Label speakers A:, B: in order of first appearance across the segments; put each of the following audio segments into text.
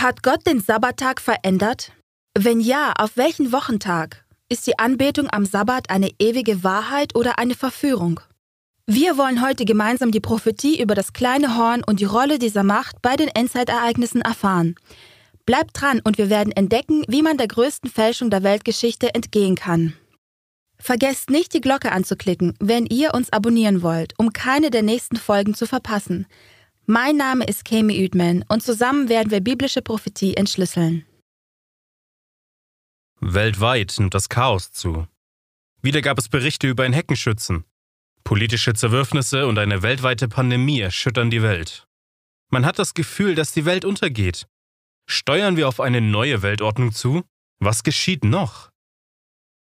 A: Hat Gott den Sabbattag verändert? Wenn ja, auf welchen Wochentag? Ist die Anbetung am Sabbat eine ewige Wahrheit oder eine Verführung? Wir wollen heute gemeinsam die Prophetie über das kleine Horn und die Rolle dieser Macht bei den Endzeitereignissen erfahren. Bleibt dran und wir werden entdecken, wie man der größten Fälschung der Weltgeschichte entgehen kann. Vergesst nicht, die Glocke anzuklicken, wenn ihr uns abonnieren wollt, um keine der nächsten Folgen zu verpassen. Mein Name ist Kami Üdman und zusammen werden wir biblische Prophetie entschlüsseln.
B: Weltweit nimmt das Chaos zu. Wieder gab es Berichte über einen Heckenschützen. Politische Zerwürfnisse und eine weltweite Pandemie erschüttern die Welt. Man hat das Gefühl, dass die Welt untergeht. Steuern wir auf eine neue Weltordnung zu? Was geschieht noch?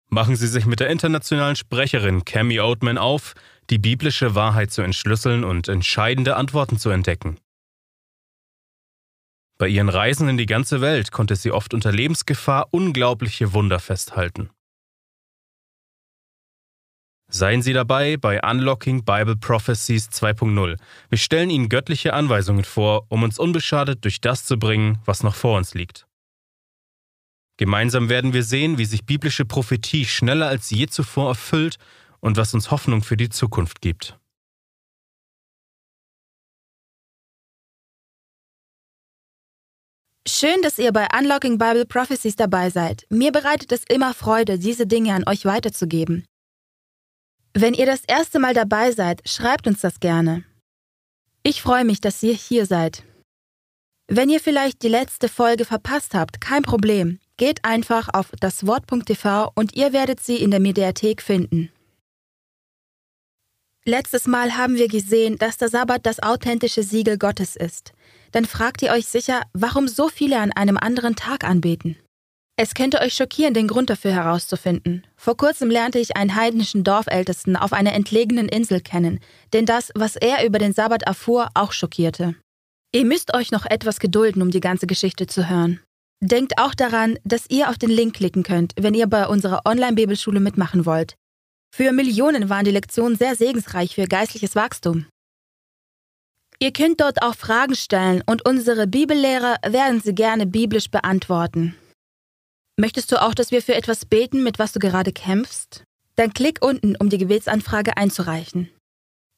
B: Machen Sie sich mit der internationalen Sprecherin Cami Oatman auf, die biblische Wahrheit zu entschlüsseln und entscheidende Antworten zu entdecken. Bei ihren Reisen in die ganze Welt konnte sie oft unter Lebensgefahr unglaubliche Wunder festhalten. Seien Sie dabei bei Unlocking Bible Prophecies 2.0. Wir stellen Ihnen göttliche Anweisungen vor, um uns unbeschadet durch das zu bringen, was noch vor uns liegt. Gemeinsam werden wir sehen, wie sich biblische Prophetie schneller als je zuvor erfüllt und was uns Hoffnung für die Zukunft gibt.
A: Schön, dass ihr bei Unlocking Bible Prophecies dabei seid. Mir bereitet es immer Freude, diese Dinge an euch weiterzugeben. Wenn ihr das erste Mal dabei seid, schreibt uns das gerne. Ich freue mich, dass ihr hier seid. Wenn ihr vielleicht die letzte Folge verpasst habt, kein Problem. Geht einfach auf daswort.tv und ihr werdet sie in der Mediathek finden. Letztes Mal haben wir gesehen, dass der Sabbat das authentische Siegel Gottes ist. Dann fragt ihr euch sicher, warum so viele an einem anderen Tag anbeten. Es könnte euch schockieren, den Grund dafür herauszufinden. Vor kurzem lernte ich einen heidnischen Dorfältesten auf einer entlegenen Insel kennen, denn das, was er über den Sabbat erfuhr, auch schockierte. Ihr müsst euch noch etwas gedulden, um die ganze Geschichte zu hören. Denkt auch daran, dass ihr auf den Link klicken könnt, wenn ihr bei unserer Online-Bibelschule mitmachen wollt. Für Millionen waren die Lektionen sehr segensreich für geistliches Wachstum. Ihr könnt dort auch Fragen stellen und unsere Bibellehrer werden sie gerne biblisch beantworten. Möchtest du auch, dass wir für etwas beten, mit was du gerade kämpfst? Dann klick unten, um die Gebetsanfrage einzureichen.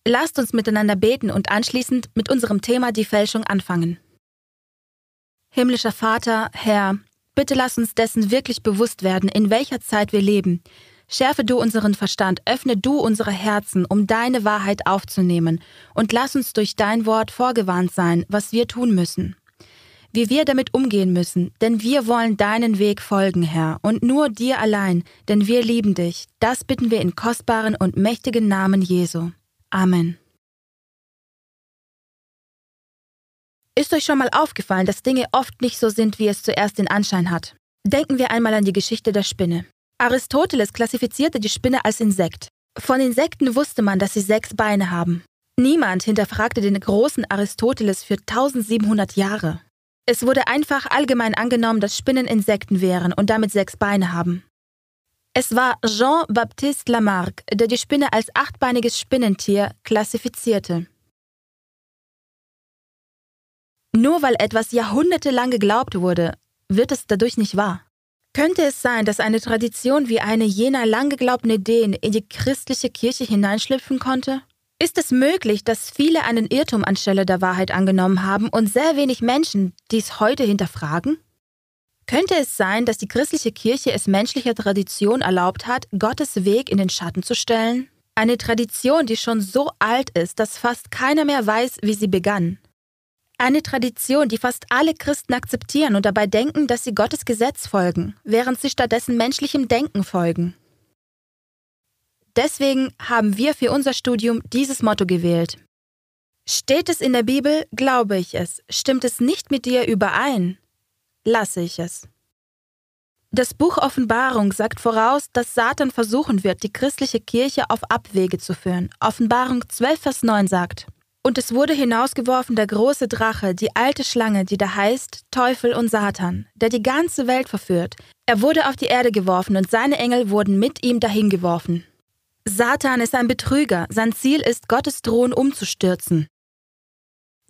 A: Lasst uns miteinander beten und anschließend mit unserem Thema die Fälschung anfangen. Himmlischer Vater, Herr, bitte lass uns dessen wirklich bewusst werden, in welcher Zeit wir leben. Schärfe du unseren Verstand, öffne du unsere Herzen, um deine Wahrheit aufzunehmen, und lass uns durch dein Wort vorgewarnt sein, was wir tun müssen wie wir damit umgehen müssen, denn wir wollen deinen Weg folgen, Herr, und nur dir allein, denn wir lieben dich. Das bitten wir in kostbaren und mächtigen Namen Jesu. Amen. Ist euch schon mal aufgefallen, dass Dinge oft nicht so sind, wie es zuerst den Anschein hat? Denken wir einmal an die Geschichte der Spinne. Aristoteles klassifizierte die Spinne als Insekt. Von Insekten wusste man, dass sie sechs Beine haben. Niemand hinterfragte den großen Aristoteles für 1700 Jahre. Es wurde einfach allgemein angenommen, dass Spinnen Insekten wären und damit sechs Beine haben. Es war Jean-Baptiste Lamarck, der die Spinne als achtbeiniges Spinnentier klassifizierte. Nur weil etwas jahrhundertelang geglaubt wurde, wird es dadurch nicht wahr. Könnte es sein, dass eine Tradition wie eine jener lang geglaubten Ideen in die christliche Kirche hineinschlüpfen konnte? Ist es möglich, dass viele einen Irrtum anstelle der Wahrheit angenommen haben und sehr wenig Menschen dies heute hinterfragen? Könnte es sein, dass die christliche Kirche es menschlicher Tradition erlaubt hat, Gottes Weg in den Schatten zu stellen? Eine Tradition, die schon so alt ist, dass fast keiner mehr weiß, wie sie begann. Eine Tradition, die fast alle Christen akzeptieren und dabei denken, dass sie Gottes Gesetz folgen, während sie stattdessen menschlichem Denken folgen. Deswegen haben wir für unser Studium dieses Motto gewählt. Steht es in der Bibel, glaube ich es. Stimmt es nicht mit dir überein, lasse ich es. Das Buch Offenbarung sagt voraus, dass Satan versuchen wird, die christliche Kirche auf Abwege zu führen. Offenbarung 12, Vers 9 sagt, Und es wurde hinausgeworfen der große Drache, die alte Schlange, die da heißt Teufel und Satan, der die ganze Welt verführt. Er wurde auf die Erde geworfen und seine Engel wurden mit ihm dahingeworfen. Satan ist ein Betrüger, sein Ziel ist, Gottes Thron umzustürzen.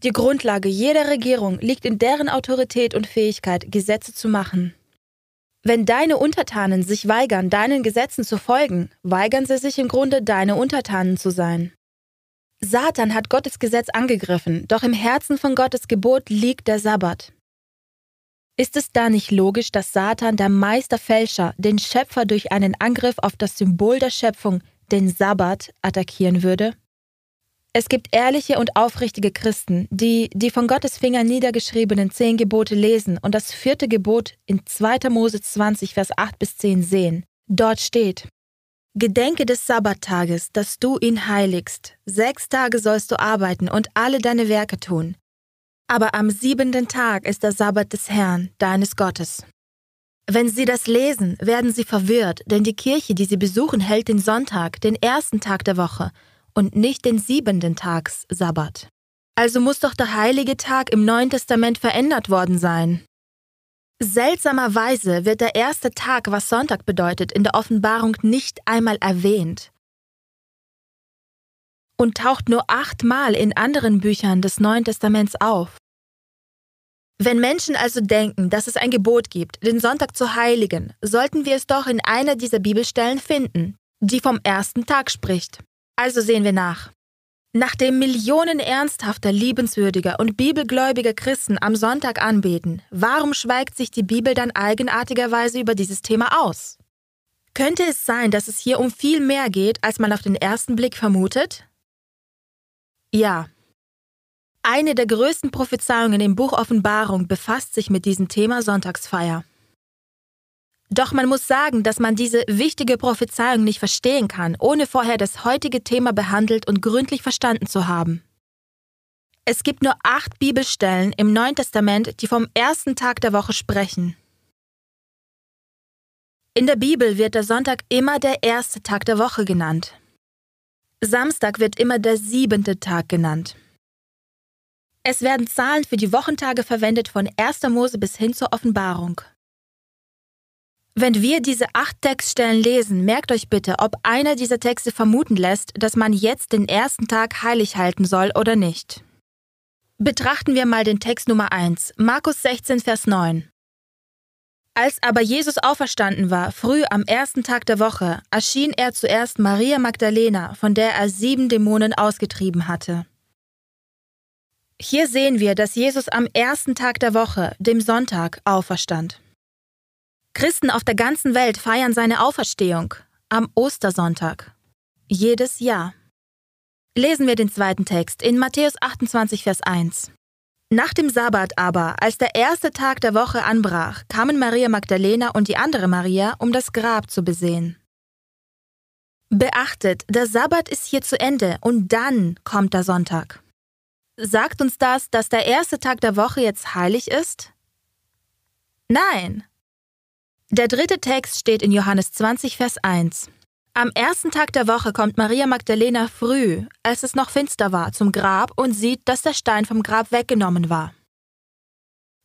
A: Die Grundlage jeder Regierung liegt in deren Autorität und Fähigkeit, Gesetze zu machen. Wenn deine Untertanen sich weigern, deinen Gesetzen zu folgen, weigern sie sich im Grunde, deine Untertanen zu sein. Satan hat Gottes Gesetz angegriffen, doch im Herzen von Gottes Gebot liegt der Sabbat. Ist es da nicht logisch, dass Satan, der Meisterfälscher, den Schöpfer durch einen Angriff auf das Symbol der Schöpfung, den Sabbat, attackieren würde? Es gibt ehrliche und aufrichtige Christen, die die von Gottes Finger niedergeschriebenen zehn Gebote lesen und das vierte Gebot in 2. Mose 20, Vers 8 bis 10 sehen. Dort steht, Gedenke des Sabbattages, dass du ihn heiligst. Sechs Tage sollst du arbeiten und alle deine Werke tun. Aber am siebenten Tag ist der Sabbat des Herrn, deines Gottes. Wenn Sie das lesen, werden Sie verwirrt, denn die Kirche, die Sie besuchen, hält den Sonntag, den ersten Tag der Woche, und nicht den siebenten Tags Sabbat. Also muss doch der heilige Tag im Neuen Testament verändert worden sein. Seltsamerweise wird der erste Tag, was Sonntag bedeutet, in der Offenbarung nicht einmal erwähnt und taucht nur achtmal in anderen Büchern des Neuen Testaments auf. Wenn Menschen also denken, dass es ein Gebot gibt, den Sonntag zu heiligen, sollten wir es doch in einer dieser Bibelstellen finden, die vom ersten Tag spricht. Also sehen wir nach. Nachdem Millionen ernsthafter, liebenswürdiger und bibelgläubiger Christen am Sonntag anbeten, warum schweigt sich die Bibel dann eigenartigerweise über dieses Thema aus? Könnte es sein, dass es hier um viel mehr geht, als man auf den ersten Blick vermutet? Ja. Eine der größten Prophezeiungen im Buch Offenbarung befasst sich mit diesem Thema Sonntagsfeier. Doch man muss sagen, dass man diese wichtige Prophezeiung nicht verstehen kann, ohne vorher das heutige Thema behandelt und gründlich verstanden zu haben. Es gibt nur acht Bibelstellen im Neuen Testament, die vom ersten Tag der Woche sprechen. In der Bibel wird der Sonntag immer der erste Tag der Woche genannt. Samstag wird immer der siebente Tag genannt. Es werden Zahlen für die Wochentage verwendet von 1. Mose bis hin zur Offenbarung. Wenn wir diese acht Textstellen lesen, merkt euch bitte, ob einer dieser Texte vermuten lässt, dass man jetzt den ersten Tag heilig halten soll oder nicht. Betrachten wir mal den Text Nummer 1, Markus 16, Vers 9. Als aber Jesus auferstanden war, früh am ersten Tag der Woche, erschien er zuerst Maria Magdalena, von der er sieben Dämonen ausgetrieben hatte. Hier sehen wir, dass Jesus am ersten Tag der Woche, dem Sonntag, auferstand. Christen auf der ganzen Welt feiern seine Auferstehung am Ostersonntag. Jedes Jahr. Lesen wir den zweiten Text in Matthäus 28, Vers 1. Nach dem Sabbat aber, als der erste Tag der Woche anbrach, kamen Maria Magdalena und die andere Maria, um das Grab zu besehen. Beachtet, der Sabbat ist hier zu Ende und dann kommt der Sonntag. Sagt uns das, dass der erste Tag der Woche jetzt heilig ist? Nein. Der dritte Text steht in Johannes 20, Vers 1. Am ersten Tag der Woche kommt Maria Magdalena früh, als es noch finster war, zum Grab und sieht, dass der Stein vom Grab weggenommen war.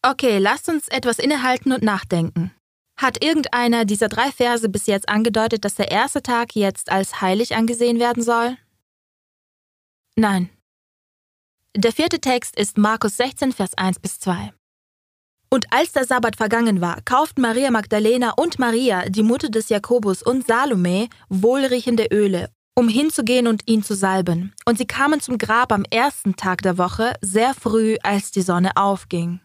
A: Okay, lasst uns etwas innehalten und nachdenken. Hat irgendeiner dieser drei Verse bis jetzt angedeutet, dass der erste Tag jetzt als heilig angesehen werden soll? Nein. Der vierte Text ist Markus 16, Vers 1 bis 2. Und als der Sabbat vergangen war, kauften Maria Magdalena und Maria, die Mutter des Jakobus und Salome, wohlriechende Öle, um hinzugehen und ihn zu salben. Und sie kamen zum Grab am ersten Tag der Woche, sehr früh, als die Sonne aufging.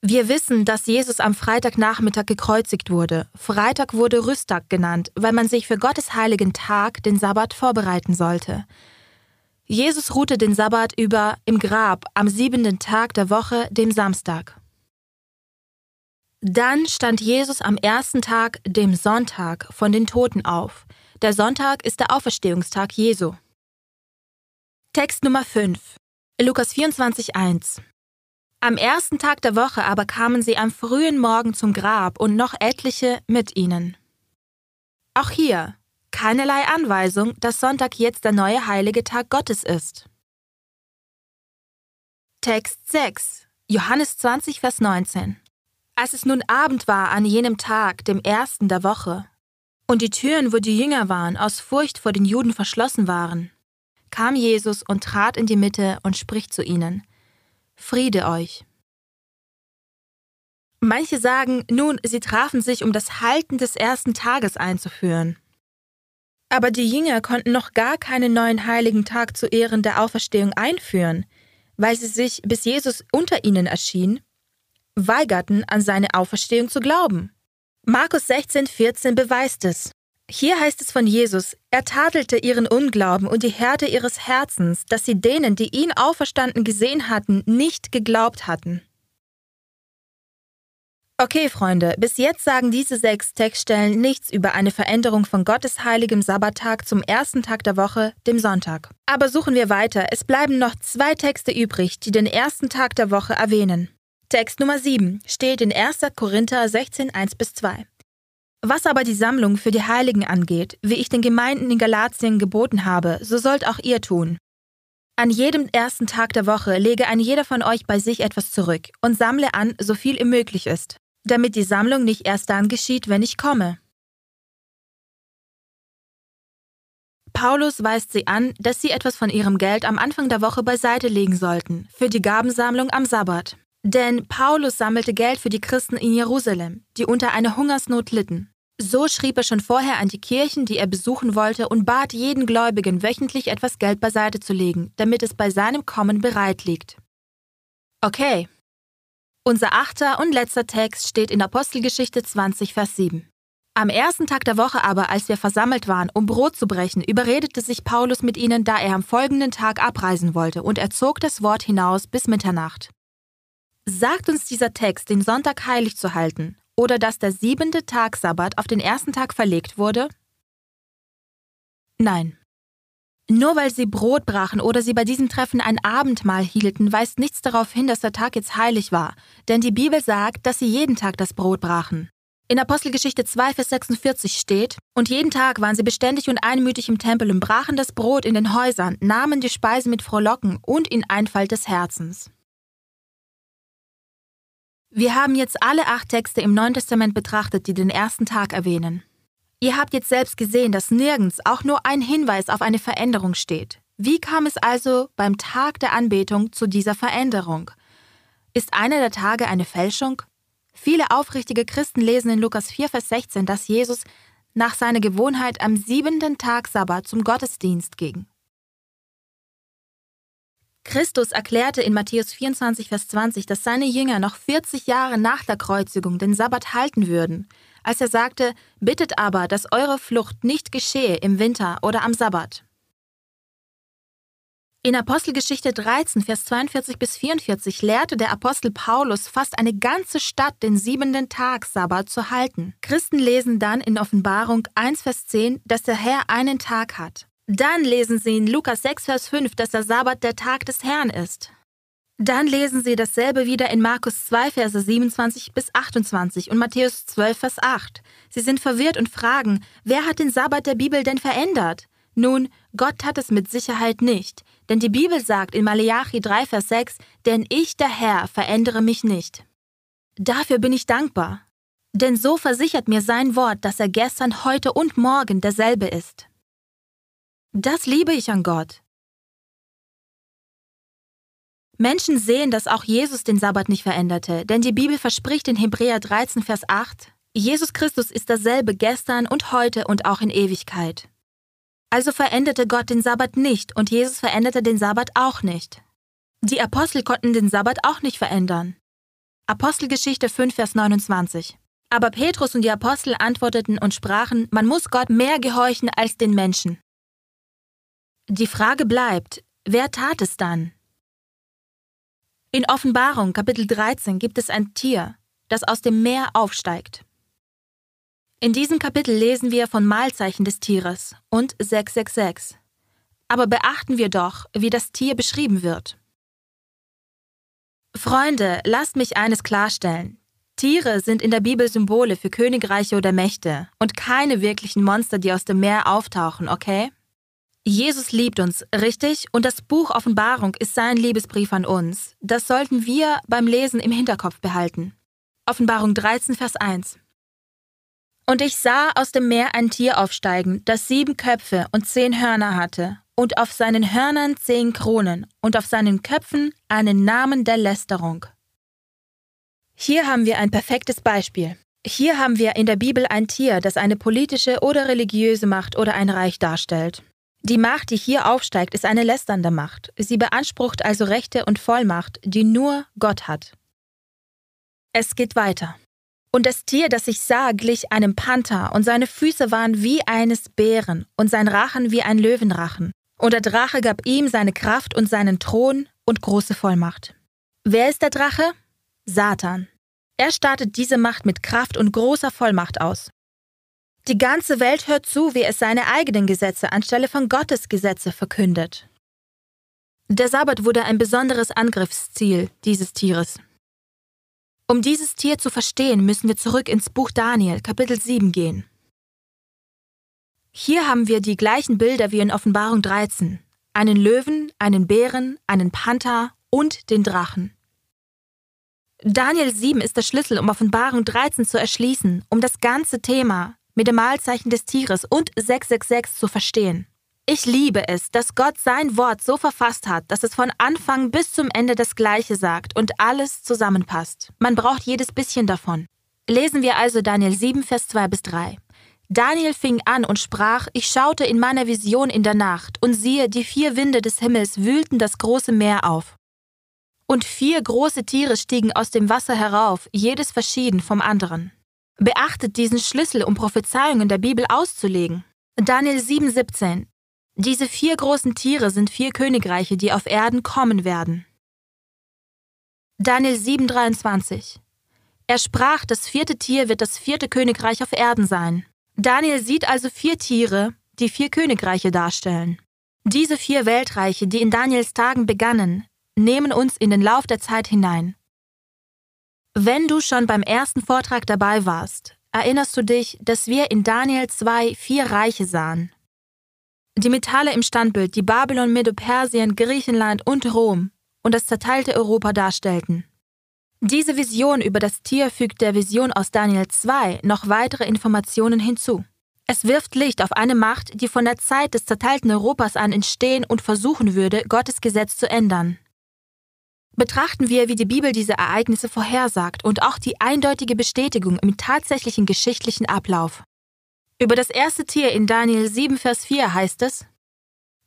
A: Wir wissen, dass Jesus am Freitagnachmittag gekreuzigt wurde. Freitag wurde Rüsttag genannt, weil man sich für Gottes heiligen Tag, den Sabbat, vorbereiten sollte. Jesus ruhte den Sabbat über im Grab am siebenten Tag der Woche, dem Samstag. Dann stand Jesus am ersten Tag, dem Sonntag, von den Toten auf. Der Sonntag ist der Auferstehungstag Jesu. Text Nummer 5. Lukas 24,1 Am ersten Tag der Woche aber kamen sie am frühen Morgen zum Grab und noch etliche mit ihnen. Auch hier, keinerlei Anweisung, dass Sonntag jetzt der neue heilige Tag Gottes ist. Text 6 Johannes 20, Vers 19 Als es nun Abend war an jenem Tag, dem ersten der Woche, und die Türen, wo die Jünger waren, aus Furcht vor den Juden verschlossen waren, kam Jesus und trat in die Mitte und spricht zu ihnen, Friede euch. Manche sagen, nun, sie trafen sich, um das Halten des ersten Tages einzuführen. Aber die Jünger konnten noch gar keinen neuen heiligen Tag zu Ehren der Auferstehung einführen, weil sie sich, bis Jesus unter ihnen erschien, weigerten, an seine Auferstehung zu glauben. Markus 16, 14 beweist es. Hier heißt es von Jesus, er tadelte ihren Unglauben und die Härte ihres Herzens, dass sie denen, die ihn auferstanden gesehen hatten, nicht geglaubt hatten. Okay, Freunde, bis jetzt sagen diese sechs Textstellen nichts über eine Veränderung von Gottes heiligem Sabbattag zum ersten Tag der Woche, dem Sonntag. Aber suchen wir weiter, es bleiben noch zwei Texte übrig, die den ersten Tag der Woche erwähnen. Text Nummer 7 steht in 1. Korinther 16, 1 bis 2. Was aber die Sammlung für die Heiligen angeht, wie ich den Gemeinden in Galatien geboten habe, so sollt auch ihr tun. An jedem ersten Tag der Woche lege ein jeder von euch bei sich etwas zurück und sammle an, so viel ihm möglich ist damit die Sammlung nicht erst dann geschieht, wenn ich komme. Paulus weist sie an, dass sie etwas von ihrem Geld am Anfang der Woche beiseite legen sollten, für die Gabensammlung am Sabbat. Denn Paulus sammelte Geld für die Christen in Jerusalem, die unter einer Hungersnot litten. So schrieb er schon vorher an die Kirchen, die er besuchen wollte, und bat jeden Gläubigen wöchentlich etwas Geld beiseite zu legen, damit es bei seinem Kommen bereit liegt. Okay, unser achter und letzter Text steht in Apostelgeschichte 20, Vers 7. Am ersten Tag der Woche aber, als wir versammelt waren, um Brot zu brechen, überredete sich Paulus mit ihnen, da er am folgenden Tag abreisen wollte, und er zog das Wort hinaus bis Mitternacht. Sagt uns dieser Text, den Sonntag heilig zu halten, oder dass der siebente Tag Sabbat auf den ersten Tag verlegt wurde? Nein. Nur weil sie Brot brachen oder sie bei diesem Treffen ein Abendmahl hielten, weist nichts darauf hin, dass der Tag jetzt heilig war, denn die Bibel sagt, dass sie jeden Tag das Brot brachen. In Apostelgeschichte 2, Vers 46 steht, und jeden Tag waren sie beständig und einmütig im Tempel und brachen das Brot in den Häusern, nahmen die Speise mit Frohlocken und in Einfalt des Herzens. Wir haben jetzt alle acht Texte im Neuen Testament betrachtet, die den ersten Tag erwähnen. Ihr habt jetzt selbst gesehen, dass nirgends auch nur ein Hinweis auf eine Veränderung steht. Wie kam es also beim Tag der Anbetung zu dieser Veränderung? Ist einer der Tage eine Fälschung? Viele aufrichtige Christen lesen in Lukas 4, Vers 16, dass Jesus nach seiner Gewohnheit am siebenten Tag Sabbat zum Gottesdienst ging. Christus erklärte in Matthäus 24, Vers 20, dass seine Jünger noch 40 Jahre nach der Kreuzigung den Sabbat halten würden als er sagte, bittet aber, dass eure Flucht nicht geschehe im Winter oder am Sabbat. In Apostelgeschichte 13, Vers 42 bis 44 lehrte der Apostel Paulus fast eine ganze Stadt den siebenten Tag Sabbat zu halten. Christen lesen dann in Offenbarung 1, Vers 10, dass der Herr einen Tag hat. Dann lesen sie in Lukas 6, Vers 5, dass der Sabbat der Tag des Herrn ist. Dann lesen Sie dasselbe wieder in Markus 2, Verse 27 bis 28 und Matthäus 12, Vers 8. Sie sind verwirrt und fragen, wer hat den Sabbat der Bibel denn verändert? Nun, Gott hat es mit Sicherheit nicht, denn die Bibel sagt in Maleachi 3, Vers 6, denn ich, der Herr, verändere mich nicht. Dafür bin ich dankbar, denn so versichert mir sein Wort, dass er gestern, heute und morgen derselbe ist. Das liebe ich an Gott. Menschen sehen, dass auch Jesus den Sabbat nicht veränderte, denn die Bibel verspricht in Hebräer 13, Vers 8, Jesus Christus ist dasselbe gestern und heute und auch in Ewigkeit. Also veränderte Gott den Sabbat nicht und Jesus veränderte den Sabbat auch nicht. Die Apostel konnten den Sabbat auch nicht verändern. Apostelgeschichte 5, Vers 29. Aber Petrus und die Apostel antworteten und sprachen, man muss Gott mehr gehorchen als den Menschen. Die Frage bleibt, wer tat es dann? In Offenbarung Kapitel 13 gibt es ein Tier, das aus dem Meer aufsteigt. In diesem Kapitel lesen wir von Mahlzeichen des Tieres und 666. Aber beachten wir doch, wie das Tier beschrieben wird. Freunde, lasst mich eines klarstellen. Tiere sind in der Bibel Symbole für Königreiche oder Mächte und keine wirklichen Monster, die aus dem Meer auftauchen, okay? Jesus liebt uns, richtig? Und das Buch Offenbarung ist sein Liebesbrief an uns. Das sollten wir beim Lesen im Hinterkopf behalten. Offenbarung 13, Vers 1. Und ich sah aus dem Meer ein Tier aufsteigen, das sieben Köpfe und zehn Hörner hatte, und auf seinen Hörnern zehn Kronen und auf seinen Köpfen einen Namen der Lästerung. Hier haben wir ein perfektes Beispiel. Hier haben wir in der Bibel ein Tier, das eine politische oder religiöse Macht oder ein Reich darstellt. Die Macht, die hier aufsteigt, ist eine lästernde Macht. Sie beansprucht also Rechte und Vollmacht, die nur Gott hat. Es geht weiter. Und das Tier, das ich sah, glich einem Panther, und seine Füße waren wie eines Bären, und sein Rachen wie ein Löwenrachen. Und der Drache gab ihm seine Kraft und seinen Thron und große Vollmacht. Wer ist der Drache? Satan. Er startet diese Macht mit Kraft und großer Vollmacht aus. Die ganze Welt hört zu, wie es seine eigenen Gesetze anstelle von Gottes Gesetze verkündet. Der Sabbat wurde ein besonderes Angriffsziel dieses Tieres. Um dieses Tier zu verstehen, müssen wir zurück ins Buch Daniel, Kapitel 7 gehen. Hier haben wir die gleichen Bilder wie in Offenbarung 13. Einen Löwen, einen Bären, einen Panther und den Drachen. Daniel 7 ist der Schlüssel, um Offenbarung 13 zu erschließen, um das ganze Thema mit dem Malzeichen des Tieres und 666 zu verstehen. Ich liebe es, dass Gott sein Wort so verfasst hat, dass es von Anfang bis zum Ende das Gleiche sagt und alles zusammenpasst. Man braucht jedes bisschen davon. Lesen wir also Daniel 7, Vers 2 bis 3. Daniel fing an und sprach, ich schaute in meiner Vision in der Nacht, und siehe, die vier Winde des Himmels wühlten das große Meer auf. Und vier große Tiere stiegen aus dem Wasser herauf, jedes verschieden vom anderen. Beachtet diesen Schlüssel, um Prophezeiungen der Bibel auszulegen. Daniel 7, 17. Diese vier großen Tiere sind vier Königreiche, die auf Erden kommen werden. Daniel 7,23 Er sprach, das vierte Tier wird das vierte Königreich auf Erden sein. Daniel sieht also vier Tiere, die vier Königreiche darstellen. Diese vier Weltreiche, die in Daniels Tagen begannen, nehmen uns in den Lauf der Zeit hinein. Wenn du schon beim ersten Vortrag dabei warst, erinnerst du dich, dass wir in Daniel 2 vier Reiche sahen. Die Metalle im Standbild, die Babylon, Medo-Persien, Griechenland und Rom und das zerteilte Europa darstellten. Diese Vision über das Tier fügt der Vision aus Daniel 2 noch weitere Informationen hinzu. Es wirft Licht auf eine Macht, die von der Zeit des zerteilten Europas an entstehen und versuchen würde, Gottes Gesetz zu ändern. Betrachten wir, wie die Bibel diese Ereignisse vorhersagt und auch die eindeutige Bestätigung im tatsächlichen geschichtlichen Ablauf. Über das erste Tier in Daniel 7, Vers 4 heißt es,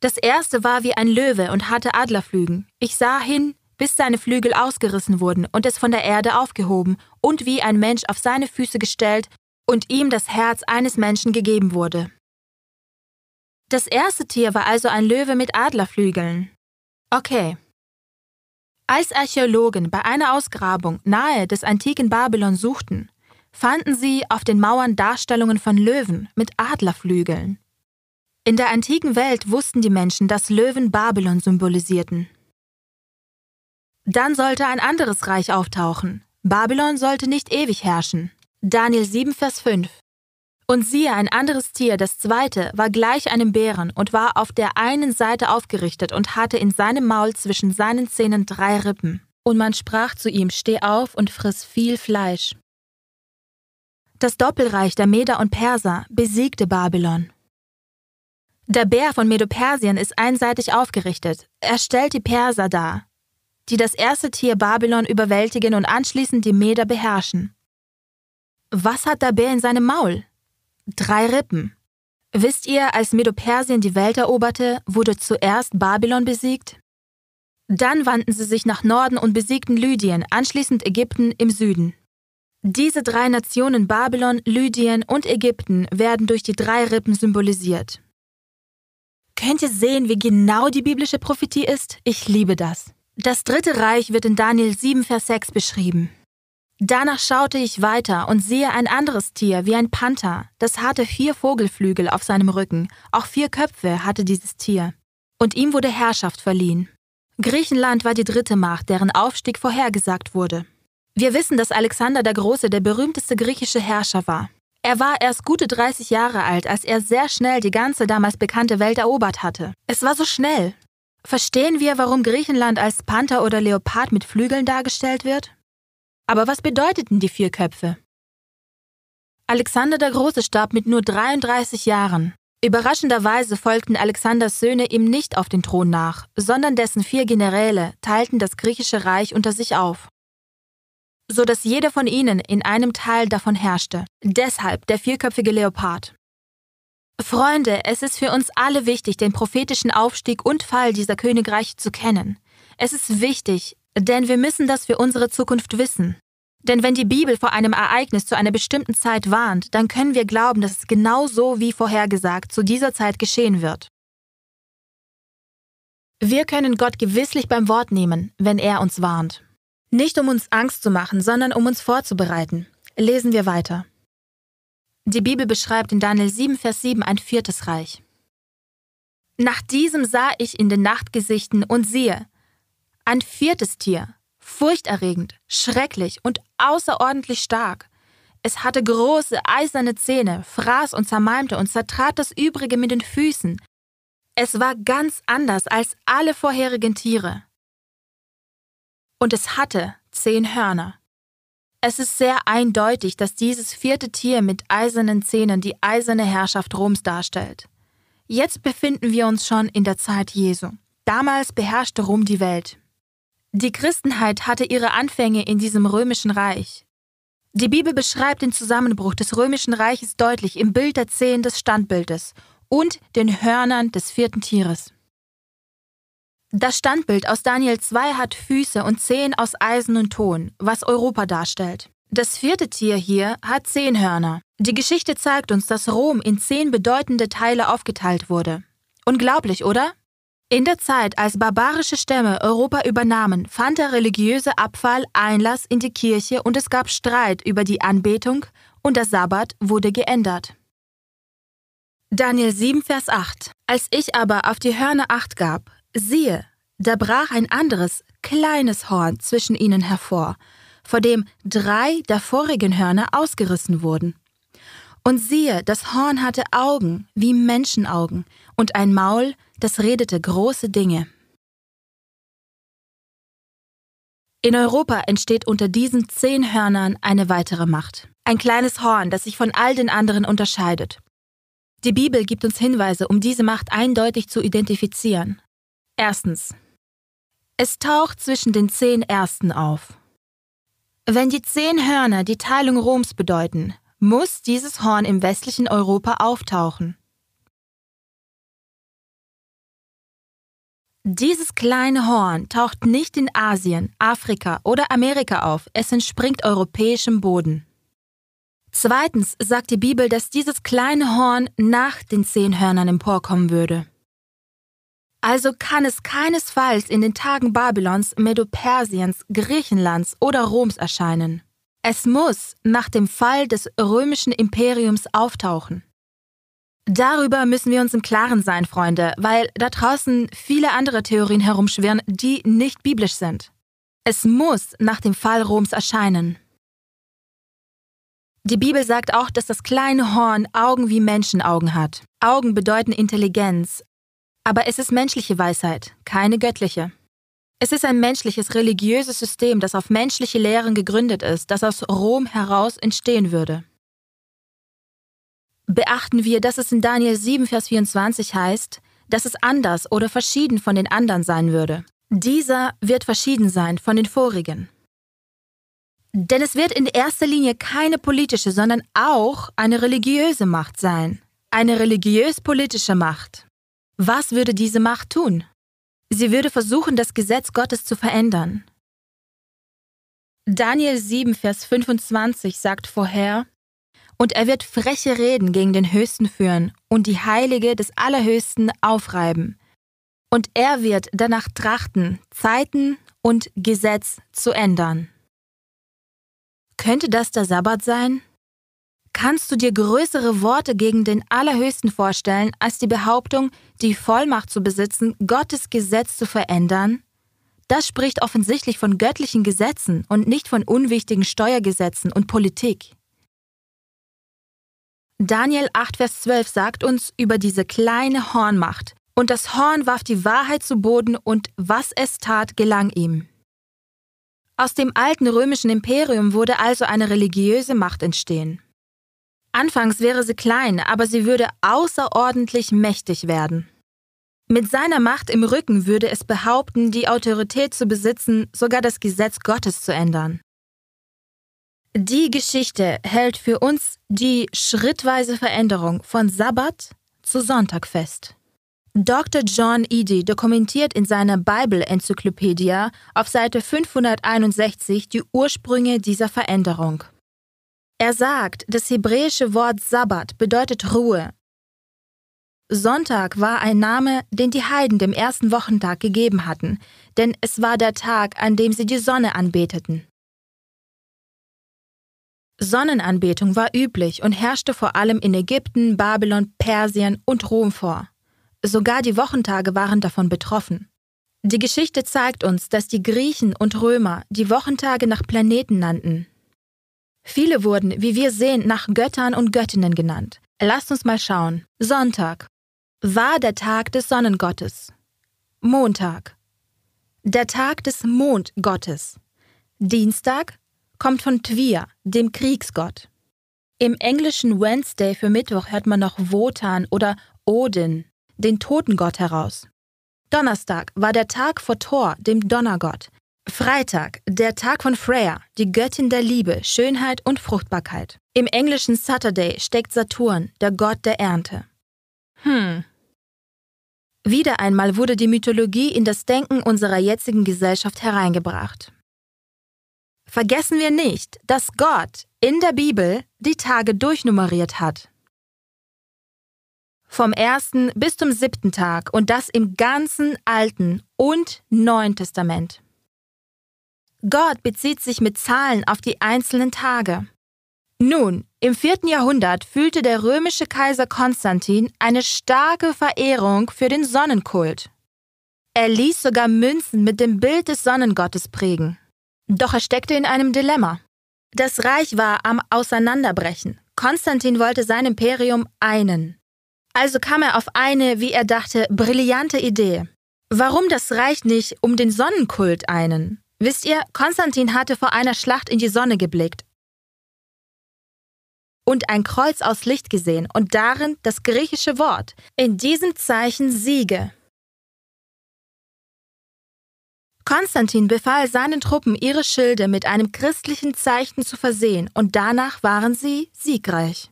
A: Das erste war wie ein Löwe und hatte Adlerflügen. Ich sah hin, bis seine Flügel ausgerissen wurden und es von der Erde aufgehoben und wie ein Mensch auf seine Füße gestellt und ihm das Herz eines Menschen gegeben wurde. Das erste Tier war also ein Löwe mit Adlerflügeln. Okay. Als Archäologen bei einer Ausgrabung nahe des antiken Babylon suchten, fanden sie auf den Mauern Darstellungen von Löwen mit Adlerflügeln. In der antiken Welt wussten die Menschen, dass Löwen Babylon symbolisierten. Dann sollte ein anderes Reich auftauchen. Babylon sollte nicht ewig herrschen. Daniel 7, Vers 5. Und siehe, ein anderes Tier, das zweite, war gleich einem Bären und war auf der einen Seite aufgerichtet und hatte in seinem Maul zwischen seinen Zähnen drei Rippen. Und man sprach zu ihm, steh auf und friss viel Fleisch. Das Doppelreich der Meder und Perser besiegte Babylon. Der Bär von Medo-Persien ist einseitig aufgerichtet. Er stellt die Perser dar, die das erste Tier Babylon überwältigen und anschließend die Meder beherrschen. Was hat der Bär in seinem Maul? Drei Rippen. Wisst ihr, als Medo-Persien die Welt eroberte, wurde zuerst Babylon besiegt? Dann wandten sie sich nach Norden und besiegten Lydien, anschließend Ägypten im Süden. Diese drei Nationen Babylon, Lydien und Ägypten werden durch die drei Rippen symbolisiert. Könnt ihr sehen, wie genau die biblische Prophetie ist? Ich liebe das. Das dritte Reich wird in Daniel 7, Vers 6 beschrieben. Danach schaute ich weiter und sehe ein anderes Tier wie ein Panther. Das hatte vier Vogelflügel auf seinem Rücken. Auch vier Köpfe hatte dieses Tier. Und ihm wurde Herrschaft verliehen. Griechenland war die dritte Macht, deren Aufstieg vorhergesagt wurde. Wir wissen, dass Alexander der Große der berühmteste griechische Herrscher war. Er war erst gute 30 Jahre alt, als er sehr schnell die ganze damals bekannte Welt erobert hatte. Es war so schnell. Verstehen wir, warum Griechenland als Panther oder Leopard mit Flügeln dargestellt wird? Aber was bedeuteten die vier Köpfe? Alexander der Große starb mit nur 33 Jahren. Überraschenderweise folgten Alexanders Söhne ihm nicht auf den Thron nach, sondern dessen vier Generäle teilten das griechische Reich unter sich auf, so dass jeder von ihnen in einem Teil davon herrschte. Deshalb der vierköpfige Leopard. Freunde, es ist für uns alle wichtig, den prophetischen Aufstieg und Fall dieser Königreiche zu kennen. Es ist wichtig, denn wir müssen das für unsere Zukunft wissen. Denn wenn die Bibel vor einem Ereignis zu einer bestimmten Zeit warnt, dann können wir glauben, dass es genau so wie vorhergesagt zu dieser Zeit geschehen wird. Wir können Gott gewisslich beim Wort nehmen, wenn er uns warnt. Nicht um uns Angst zu machen, sondern um uns vorzubereiten. Lesen wir weiter. Die Bibel beschreibt in Daniel 7, Vers 7 ein viertes Reich. Nach diesem sah ich in den Nachtgesichten und siehe, ein viertes Tier, furchterregend, schrecklich und außerordentlich stark. Es hatte große eiserne Zähne, fraß und zermalmte und zertrat das übrige mit den Füßen. Es war ganz anders als alle vorherigen Tiere. Und es hatte zehn Hörner. Es ist sehr eindeutig, dass dieses vierte Tier mit eisernen Zähnen die eiserne Herrschaft Roms darstellt. Jetzt befinden wir uns schon in der Zeit Jesu. Damals beherrschte Rom die Welt. Die Christenheit hatte ihre Anfänge in diesem römischen Reich. Die Bibel beschreibt den Zusammenbruch des römischen Reiches deutlich im Bild der Zehen des Standbildes und den Hörnern des vierten Tieres. Das Standbild aus Daniel 2 hat Füße und Zehen aus Eisen und Ton, was Europa darstellt. Das vierte Tier hier hat zehn Hörner. Die Geschichte zeigt uns, dass Rom in zehn bedeutende Teile aufgeteilt wurde. Unglaublich, oder? In der Zeit, als barbarische Stämme Europa übernahmen, fand der religiöse Abfall Einlass in die Kirche und es gab Streit über die Anbetung und der Sabbat wurde geändert. Daniel 7, Vers 8 Als ich aber auf die Hörner acht gab, siehe, da brach ein anderes, kleines Horn zwischen ihnen hervor, vor dem drei der vorigen Hörner ausgerissen wurden. Und siehe, das Horn hatte Augen wie Menschenaugen und ein Maul das redete große Dinge. In Europa entsteht unter diesen zehn Hörnern eine weitere Macht. Ein kleines Horn, das sich von all den anderen unterscheidet. Die Bibel gibt uns Hinweise, um diese Macht eindeutig zu identifizieren. Erstens. Es taucht zwischen den zehn Ersten auf. Wenn die zehn Hörner die Teilung Roms bedeuten, muss dieses Horn im westlichen Europa auftauchen. Dieses kleine Horn taucht nicht in Asien, Afrika oder Amerika auf, es entspringt europäischem Boden. Zweitens sagt die Bibel, dass dieses kleine Horn nach den zehn Hörnern emporkommen würde. Also kann es keinesfalls in den Tagen Babylons, Medo-Persiens, Griechenlands oder Roms erscheinen. Es muss nach dem Fall des römischen Imperiums auftauchen. Darüber müssen wir uns im Klaren sein, Freunde, weil da draußen viele andere Theorien herumschwirren, die nicht biblisch sind. Es muss nach dem Fall Roms erscheinen. Die Bibel sagt auch, dass das kleine Horn Augen wie Menschenaugen hat. Augen bedeuten Intelligenz, aber es ist menschliche Weisheit, keine göttliche. Es ist ein menschliches religiöses System, das auf menschliche Lehren gegründet ist, das aus Rom heraus entstehen würde beachten wir, dass es in Daniel 7, Vers 24 heißt, dass es anders oder verschieden von den anderen sein würde. Dieser wird verschieden sein von den vorigen. Denn es wird in erster Linie keine politische, sondern auch eine religiöse Macht sein. Eine religiös-politische Macht. Was würde diese Macht tun? Sie würde versuchen, das Gesetz Gottes zu verändern. Daniel 7, Vers 25 sagt vorher, und er wird freche Reden gegen den Höchsten führen und die Heilige des Allerhöchsten aufreiben. Und er wird danach trachten, Zeiten und Gesetz zu ändern. Könnte das der Sabbat sein? Kannst du dir größere Worte gegen den Allerhöchsten vorstellen, als die Behauptung, die Vollmacht zu besitzen, Gottes Gesetz zu verändern? Das spricht offensichtlich von göttlichen Gesetzen und nicht von unwichtigen Steuergesetzen und Politik. Daniel 8, Vers 12 sagt uns über diese kleine Hornmacht. Und das Horn warf die Wahrheit zu Boden und was es tat, gelang ihm. Aus dem alten römischen Imperium wurde also eine religiöse Macht entstehen. Anfangs wäre sie klein, aber sie würde außerordentlich mächtig werden. Mit seiner Macht im Rücken würde es behaupten, die Autorität zu besitzen, sogar das Gesetz Gottes zu ändern. Die Geschichte hält für uns die schrittweise Veränderung von Sabbat zu Sonntag fest. Dr. John Eady dokumentiert in seiner Bible-Enzyklopädie auf Seite 561 die Ursprünge dieser Veränderung. Er sagt, das hebräische Wort Sabbat bedeutet Ruhe. Sonntag war ein Name, den die Heiden dem ersten Wochentag gegeben hatten, denn es war der Tag, an dem sie die Sonne anbeteten. Sonnenanbetung war üblich und herrschte vor allem in Ägypten, Babylon, Persien und Rom vor. Sogar die Wochentage waren davon betroffen. Die Geschichte zeigt uns, dass die Griechen und Römer die Wochentage nach Planeten nannten. Viele wurden, wie wir sehen, nach Göttern und Göttinnen genannt. Lasst uns mal schauen. Sonntag war der Tag des Sonnengottes. Montag der Tag des Mondgottes. Dienstag kommt von Twir, dem Kriegsgott. Im englischen Wednesday für Mittwoch hört man noch Wotan oder Odin, den Totengott, heraus. Donnerstag war der Tag vor Thor, dem Donnergott. Freitag, der Tag von Freya, die Göttin der Liebe, Schönheit und Fruchtbarkeit. Im englischen Saturday steckt Saturn, der Gott der Ernte. Hm. Wieder einmal wurde die Mythologie in das Denken unserer jetzigen Gesellschaft hereingebracht. Vergessen wir nicht, dass Gott in der Bibel die Tage durchnummeriert hat. Vom ersten bis zum siebten Tag und das im ganzen Alten und Neuen Testament. Gott bezieht sich mit Zahlen auf die einzelnen Tage. Nun, im vierten Jahrhundert fühlte der römische Kaiser Konstantin eine starke Verehrung für den Sonnenkult. Er ließ sogar Münzen mit dem Bild des Sonnengottes prägen. Doch er steckte in einem Dilemma. Das Reich war am Auseinanderbrechen. Konstantin wollte sein Imperium einen. Also kam er auf eine, wie er dachte, brillante Idee. Warum das Reich nicht um den Sonnenkult einen? Wisst ihr, Konstantin hatte vor einer Schlacht in die Sonne geblickt und ein Kreuz aus Licht gesehen und darin das griechische Wort, in diesem Zeichen Siege. Konstantin befahl seinen Truppen, ihre Schilde mit einem christlichen Zeichen zu versehen, und danach waren sie siegreich.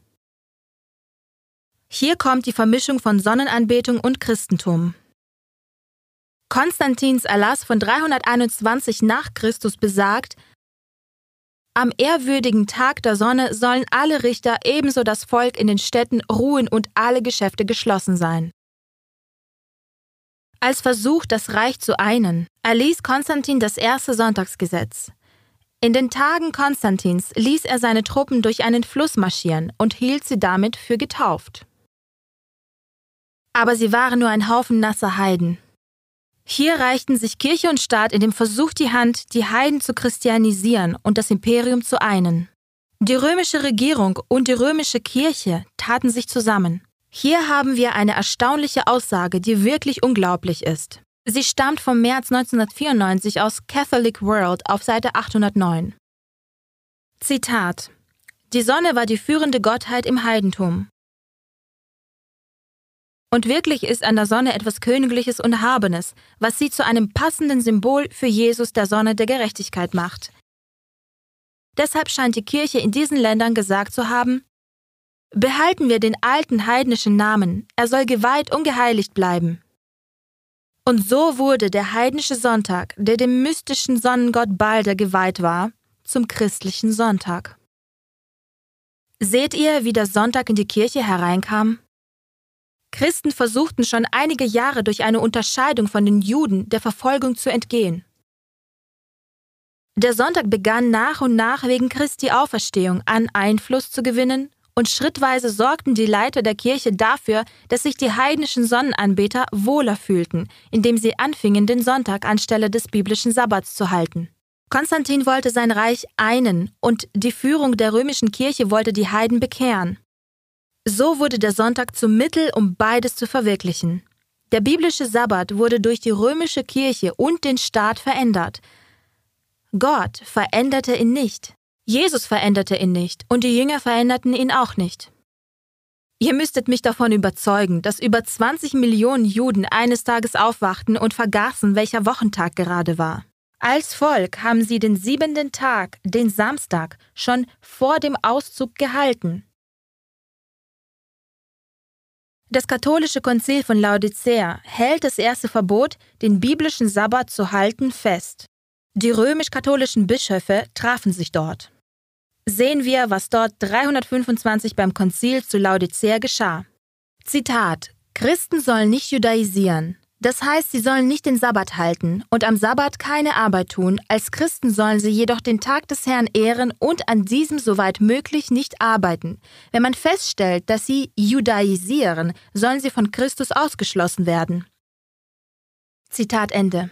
A: Hier kommt die Vermischung von Sonnenanbetung und Christentum. Konstantins Erlass von 321 nach Christus besagt, am ehrwürdigen Tag der Sonne sollen alle Richter ebenso das Volk in den Städten ruhen und alle Geschäfte geschlossen sein. Als Versuch, das Reich zu einen, erließ Konstantin das erste Sonntagsgesetz. In den Tagen Konstantins ließ er seine Truppen durch einen Fluss marschieren und hielt sie damit für getauft. Aber sie waren nur ein Haufen nasser Heiden. Hier reichten sich Kirche und Staat in dem Versuch die Hand, die Heiden zu christianisieren und das Imperium zu einen. Die römische Regierung und die römische Kirche taten sich zusammen. Hier haben wir eine erstaunliche Aussage, die wirklich unglaublich ist. Sie stammt vom März 1994 aus Catholic World auf Seite 809. Zitat Die Sonne war die führende Gottheit im Heidentum. Und wirklich ist an der Sonne etwas Königliches und Habenes, was sie zu einem passenden Symbol für Jesus der Sonne der Gerechtigkeit macht. Deshalb scheint die Kirche in diesen Ländern gesagt zu haben, Behalten wir den alten heidnischen Namen, er soll geweiht und geheiligt bleiben. Und so wurde der heidnische Sonntag, der dem mystischen Sonnengott Balder geweiht war, zum christlichen Sonntag. Seht ihr, wie der Sonntag in die Kirche hereinkam? Christen versuchten schon einige Jahre durch eine Unterscheidung von den Juden der Verfolgung zu entgehen. Der Sonntag begann nach und nach wegen Christi Auferstehung an Einfluss zu gewinnen und schrittweise sorgten die Leiter der Kirche dafür, dass sich die heidnischen Sonnenanbeter wohler fühlten, indem sie anfingen, den Sonntag anstelle des biblischen Sabbats zu halten. Konstantin wollte sein Reich einen und die Führung der römischen Kirche wollte die Heiden bekehren. So wurde der Sonntag zum Mittel, um beides zu verwirklichen. Der biblische Sabbat wurde durch die römische Kirche und den Staat verändert. Gott veränderte ihn nicht. Jesus veränderte ihn nicht und die Jünger veränderten ihn auch nicht. Ihr müsstet mich davon überzeugen, dass über 20 Millionen Juden eines Tages aufwachten und vergaßen, welcher Wochentag gerade war. Als Volk haben sie den siebenten Tag, den Samstag, schon vor dem Auszug gehalten. Das katholische Konzil von Laodicea hält das erste Verbot, den biblischen Sabbat zu halten, fest. Die römisch-katholischen Bischöfe trafen sich dort sehen wir, was dort 325 beim Konzil zu Laodicea geschah. Zitat: Christen sollen nicht judaisieren. Das heißt, sie sollen nicht den Sabbat halten und am Sabbat keine Arbeit tun, als Christen sollen sie jedoch den Tag des Herrn ehren und an diesem soweit möglich nicht arbeiten. Wenn man feststellt, dass sie judaisieren, sollen sie von Christus ausgeschlossen werden. Zitat Ende.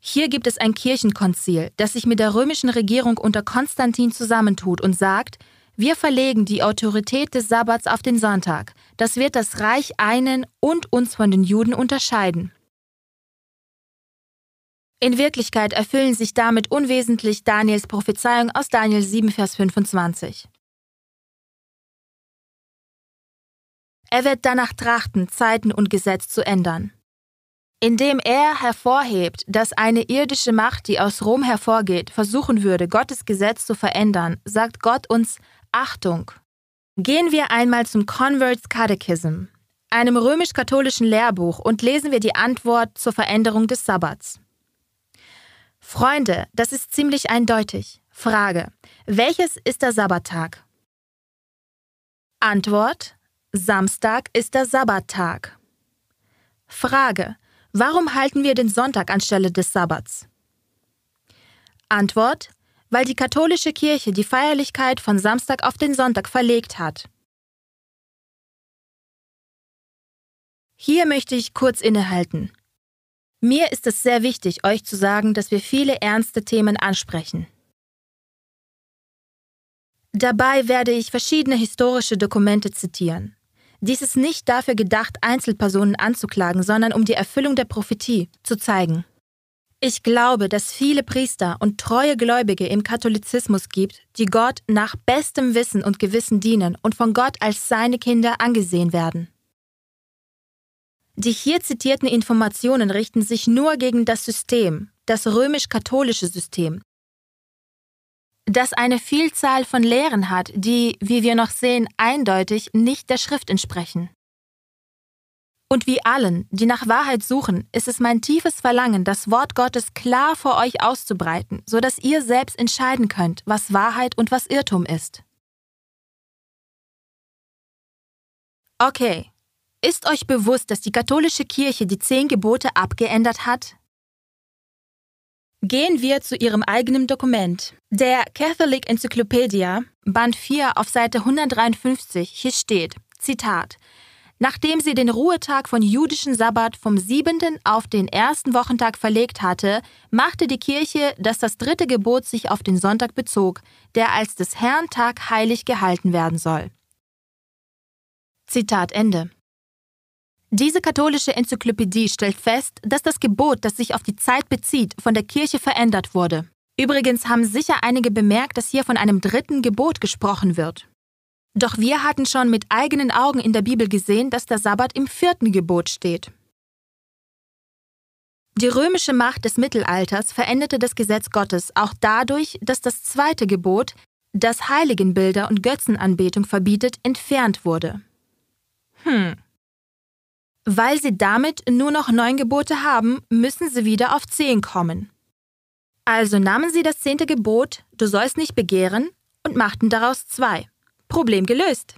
A: Hier gibt es ein Kirchenkonzil, das sich mit der römischen Regierung unter Konstantin zusammentut und sagt, wir verlegen die Autorität des Sabbats auf den Sonntag. Das wird das Reich einen und uns von den Juden unterscheiden. In Wirklichkeit erfüllen sich damit unwesentlich Daniels Prophezeiung aus Daniel 7, Vers 25. Er wird danach trachten, Zeiten und Gesetz zu ändern indem er hervorhebt, dass eine irdische Macht, die aus Rom hervorgeht, versuchen würde, Gottes Gesetz zu verändern, sagt Gott uns Achtung. Gehen wir einmal zum Converts Catechism, einem römisch-katholischen Lehrbuch, und lesen wir die Antwort zur Veränderung des Sabbats. Freunde, das ist ziemlich eindeutig. Frage: Welches ist der Sabbattag? Antwort: Samstag ist der Sabbattag. Frage: Warum halten wir den Sonntag anstelle des Sabbats? Antwort, weil die katholische Kirche die Feierlichkeit von Samstag auf den Sonntag verlegt hat. Hier möchte ich kurz innehalten. Mir ist es sehr wichtig, euch zu sagen, dass wir viele ernste Themen ansprechen. Dabei werde ich verschiedene historische Dokumente zitieren. Dies ist nicht dafür gedacht, Einzelpersonen anzuklagen, sondern um die Erfüllung der Prophetie zu zeigen. Ich glaube, dass viele Priester und treue Gläubige im Katholizismus gibt, die Gott nach bestem Wissen und Gewissen dienen und von Gott als seine Kinder angesehen werden. Die hier zitierten Informationen richten sich nur gegen das System, das römisch-katholische System, das eine Vielzahl von Lehren hat, die, wie wir noch sehen, eindeutig nicht der Schrift entsprechen. Und wie allen, die nach Wahrheit suchen, ist es mein tiefes Verlangen, das Wort Gottes klar vor euch auszubreiten, so dass ihr selbst entscheiden könnt, was Wahrheit und was Irrtum ist. Okay, ist euch bewusst, dass die katholische Kirche die zehn Gebote abgeändert hat? Gehen wir zu ihrem eigenen Dokument. Der Catholic Encyclopedia, Band 4 auf Seite 153, hier steht, Zitat, Nachdem sie den Ruhetag von jüdischen Sabbat vom siebenten auf den ersten Wochentag verlegt hatte, machte die Kirche, dass das dritte Gebot sich auf den Sonntag bezog, der als des Herrn Tag heilig gehalten werden soll. Zitat Ende. Diese katholische Enzyklopädie stellt fest, dass das Gebot, das sich auf die Zeit bezieht, von der Kirche verändert wurde. Übrigens haben sicher einige bemerkt, dass hier von einem dritten Gebot gesprochen wird. Doch wir hatten schon mit eigenen Augen in der Bibel gesehen, dass der Sabbat im vierten Gebot steht. Die römische Macht des Mittelalters veränderte das Gesetz Gottes auch dadurch, dass das zweite Gebot, das Heiligenbilder und Götzenanbetung verbietet, entfernt wurde. Hm, weil sie damit nur noch neun Gebote haben, müssen sie wieder auf zehn kommen. Also nahmen sie das zehnte Gebot, du sollst nicht begehren, und machten daraus zwei. Problem gelöst.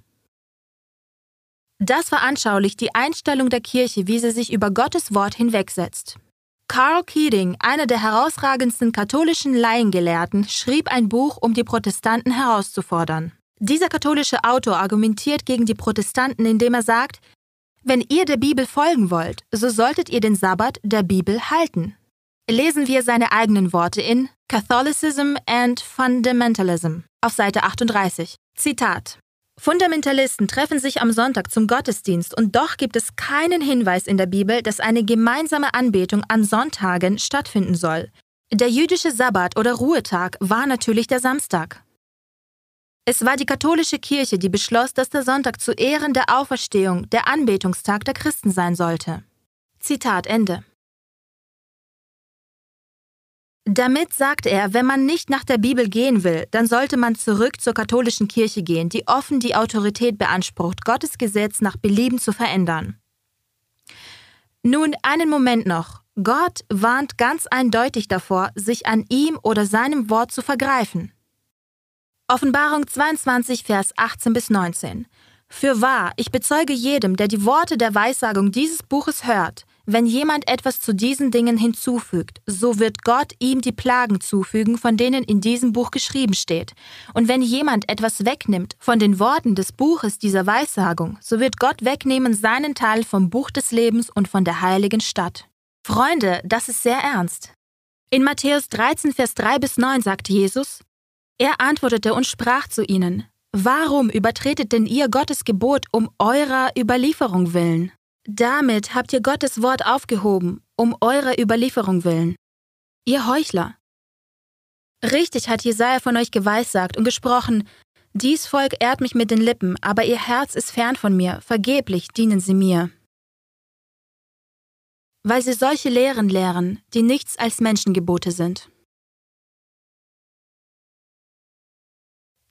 A: Das veranschaulicht die Einstellung der Kirche, wie sie sich über Gottes Wort hinwegsetzt. Carl Keating, einer der herausragendsten katholischen Laiengelehrten, schrieb ein Buch, um die Protestanten herauszufordern. Dieser katholische Autor argumentiert gegen die Protestanten, indem er sagt, wenn ihr der Bibel folgen wollt, so solltet ihr den Sabbat der Bibel halten. Lesen wir seine eigenen Worte in Catholicism and Fundamentalism auf Seite 38. Zitat. Fundamentalisten treffen sich am Sonntag zum Gottesdienst und doch gibt es keinen Hinweis in der Bibel, dass eine gemeinsame Anbetung an Sonntagen stattfinden soll. Der jüdische Sabbat oder Ruhetag war natürlich der Samstag. Es war die katholische Kirche, die beschloss, dass der Sonntag zu Ehren der Auferstehung der Anbetungstag der Christen sein sollte. Zitat Ende. Damit sagt er, wenn man nicht nach der Bibel gehen will, dann sollte man zurück zur katholischen Kirche gehen, die offen die Autorität beansprucht, Gottes Gesetz nach Belieben zu verändern. Nun, einen Moment noch. Gott warnt ganz eindeutig davor, sich an ihm oder seinem Wort zu vergreifen. Offenbarung 22, Vers 18 bis 19. Für wahr, ich bezeuge jedem, der die Worte der Weissagung dieses Buches hört, wenn jemand etwas zu diesen Dingen hinzufügt, so wird Gott ihm die Plagen zufügen, von denen in diesem Buch geschrieben steht. Und wenn jemand etwas wegnimmt von den Worten des Buches dieser Weissagung, so wird Gott wegnehmen seinen Teil vom Buch des Lebens und von der heiligen Stadt. Freunde, das ist sehr ernst. In Matthäus 13, Vers 3 bis 9 sagt Jesus, er antwortete und sprach zu ihnen, Warum übertretet denn ihr Gottes Gebot um eurer Überlieferung willen? Damit habt ihr Gottes Wort aufgehoben, um eurer Überlieferung willen. Ihr Heuchler. Richtig hat Jesaja von euch geweissagt und gesprochen, dies Volk ehrt mich mit den Lippen, aber ihr Herz ist fern von mir, vergeblich dienen sie mir. Weil sie solche Lehren lehren, die nichts als Menschengebote sind.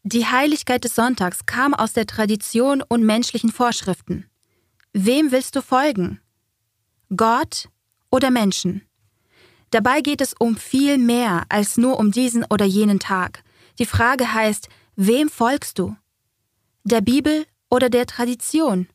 A: Die Heiligkeit des Sonntags kam aus der Tradition und menschlichen Vorschriften. Wem willst du folgen? Gott oder Menschen? Dabei geht es um viel mehr als nur um diesen oder jenen Tag. Die Frage heißt, wem folgst du? Der Bibel oder der Tradition?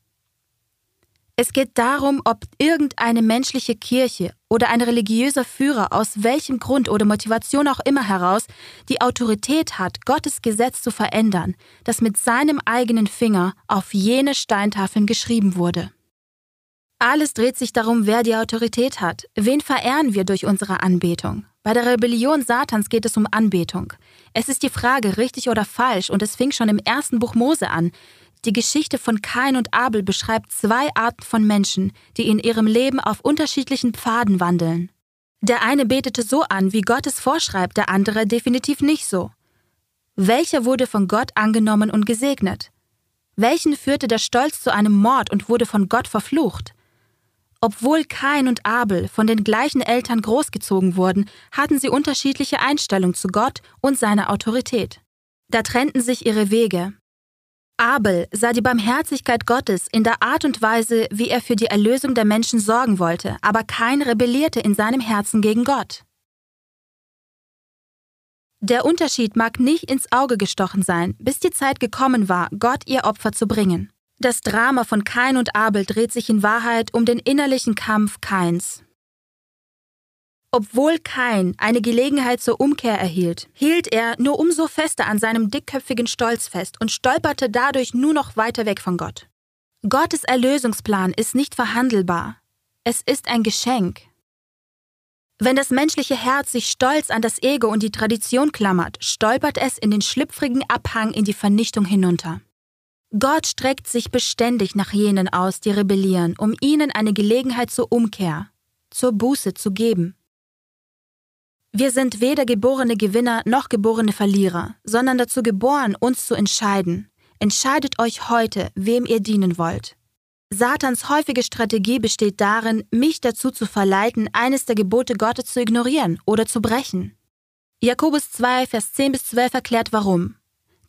A: Es geht darum, ob irgendeine menschliche Kirche oder ein religiöser Führer aus welchem Grund oder Motivation auch immer heraus die Autorität hat, Gottes Gesetz zu verändern, das mit seinem eigenen Finger auf jene Steintafeln geschrieben wurde. Alles dreht sich darum, wer die Autorität hat. Wen verehren wir durch unsere Anbetung? Bei der Rebellion Satans geht es um Anbetung. Es ist die Frage, richtig oder falsch, und es fing schon im ersten Buch Mose an. Die Geschichte von Kain und Abel beschreibt zwei Arten von Menschen, die in ihrem Leben auf unterschiedlichen Pfaden wandeln. Der eine betete so an, wie Gott es vorschreibt, der andere definitiv nicht so. Welcher wurde von Gott angenommen und gesegnet? Welchen führte der Stolz zu einem Mord und wurde von Gott verflucht? Obwohl Kain und Abel von den gleichen Eltern großgezogen wurden, hatten sie unterschiedliche Einstellungen zu Gott und seiner Autorität. Da trennten sich ihre Wege, Abel sah die Barmherzigkeit Gottes in der Art und Weise, wie er für die Erlösung der Menschen sorgen wollte, aber kein rebellierte in seinem Herzen gegen Gott. Der Unterschied mag nicht ins Auge gestochen sein, bis die Zeit gekommen war, Gott ihr Opfer zu bringen. Das Drama von Kain und Abel dreht sich in Wahrheit um den innerlichen Kampf Kains. Obwohl Kain eine Gelegenheit zur Umkehr erhielt, hielt er nur umso fester an seinem dickköpfigen Stolz fest und stolperte dadurch nur noch weiter weg von Gott. Gottes Erlösungsplan ist nicht verhandelbar. Es ist ein Geschenk. Wenn das menschliche Herz sich stolz an das Ego und die Tradition klammert, stolpert es in den schlüpfrigen Abhang in die Vernichtung hinunter. Gott streckt sich beständig nach jenen aus, die rebellieren, um ihnen eine Gelegenheit zur Umkehr, zur Buße zu geben. Wir sind weder geborene Gewinner noch geborene Verlierer, sondern dazu geboren, uns zu entscheiden. Entscheidet euch heute, wem ihr dienen wollt. Satans häufige Strategie besteht darin, mich dazu zu verleiten, eines der Gebote Gottes zu ignorieren oder zu brechen. Jakobus 2, Vers 10 bis 12 erklärt warum.